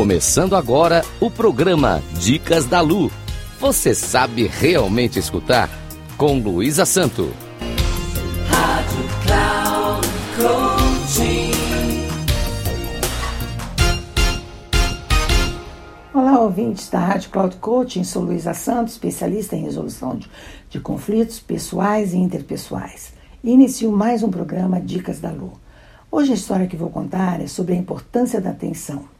Começando agora o programa Dicas da Lu. Você sabe realmente escutar? Com Luísa Santo. Rádio Cloud Coaching. Olá, ouvintes da Rádio Cloud Coaching. Sou Luísa Santos, especialista em resolução de, de conflitos pessoais e interpessoais. E inicio mais um programa Dicas da Lu. Hoje a história que vou contar é sobre a importância da atenção.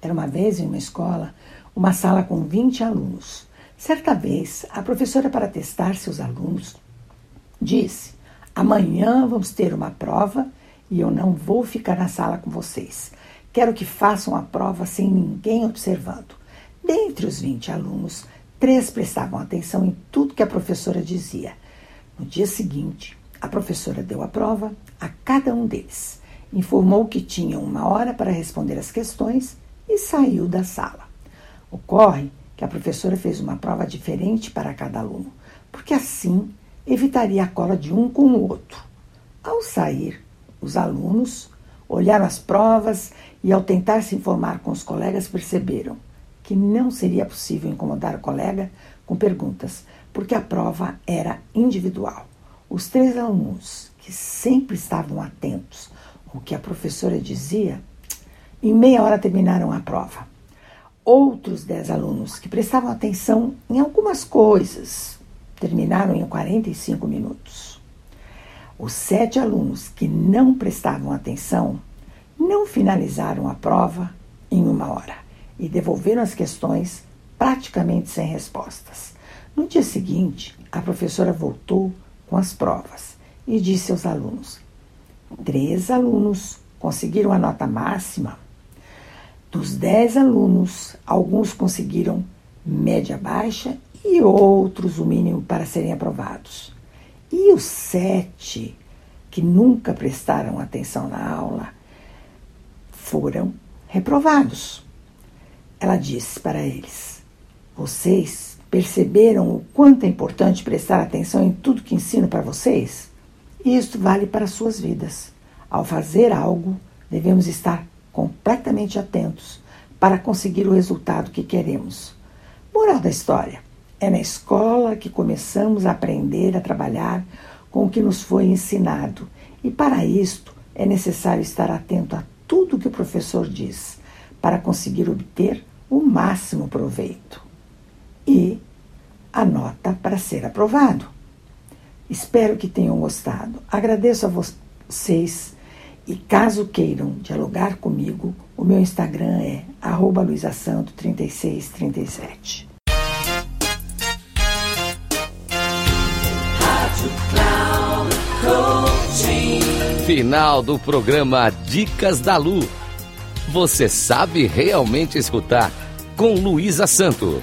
Era uma vez em uma escola, uma sala com 20 alunos. Certa vez, a professora, para testar seus alunos, disse: Amanhã vamos ter uma prova e eu não vou ficar na sala com vocês. Quero que façam a prova sem ninguém observando. Dentre os 20 alunos, três prestavam atenção em tudo que a professora dizia. No dia seguinte, a professora deu a prova a cada um deles, informou que tinham uma hora para responder as questões e saiu da sala. Ocorre que a professora fez uma prova diferente para cada aluno, porque assim evitaria a cola de um com o outro. Ao sair, os alunos olharam as provas e, ao tentar se informar com os colegas, perceberam que não seria possível incomodar o colega com perguntas, porque a prova era individual. Os três alunos, que sempre estavam atentos ao que a professora dizia, em meia hora terminaram a prova. Outros dez alunos que prestavam atenção em algumas coisas terminaram em 45 minutos. Os sete alunos que não prestavam atenção não finalizaram a prova em uma hora e devolveram as questões praticamente sem respostas. No dia seguinte, a professora voltou com as provas e disse aos alunos: três alunos conseguiram a nota máxima dos dez alunos, alguns conseguiram média baixa e outros o mínimo para serem aprovados. E os sete que nunca prestaram atenção na aula foram reprovados. Ela disse para eles: Vocês perceberam o quanto é importante prestar atenção em tudo que ensino para vocês? E isto vale para suas vidas. Ao fazer algo, devemos estar completamente atentos para conseguir o resultado que queremos. Moral da história: é na escola que começamos a aprender a trabalhar com o que nos foi ensinado, e para isto é necessário estar atento a tudo que o professor diz para conseguir obter o máximo proveito e a nota para ser aprovado. Espero que tenham gostado. Agradeço a vocês e caso queiram dialogar comigo, o meu Instagram é luisasanto3637. Final do programa Dicas da Lu. Você sabe realmente escutar com Luísa Santo.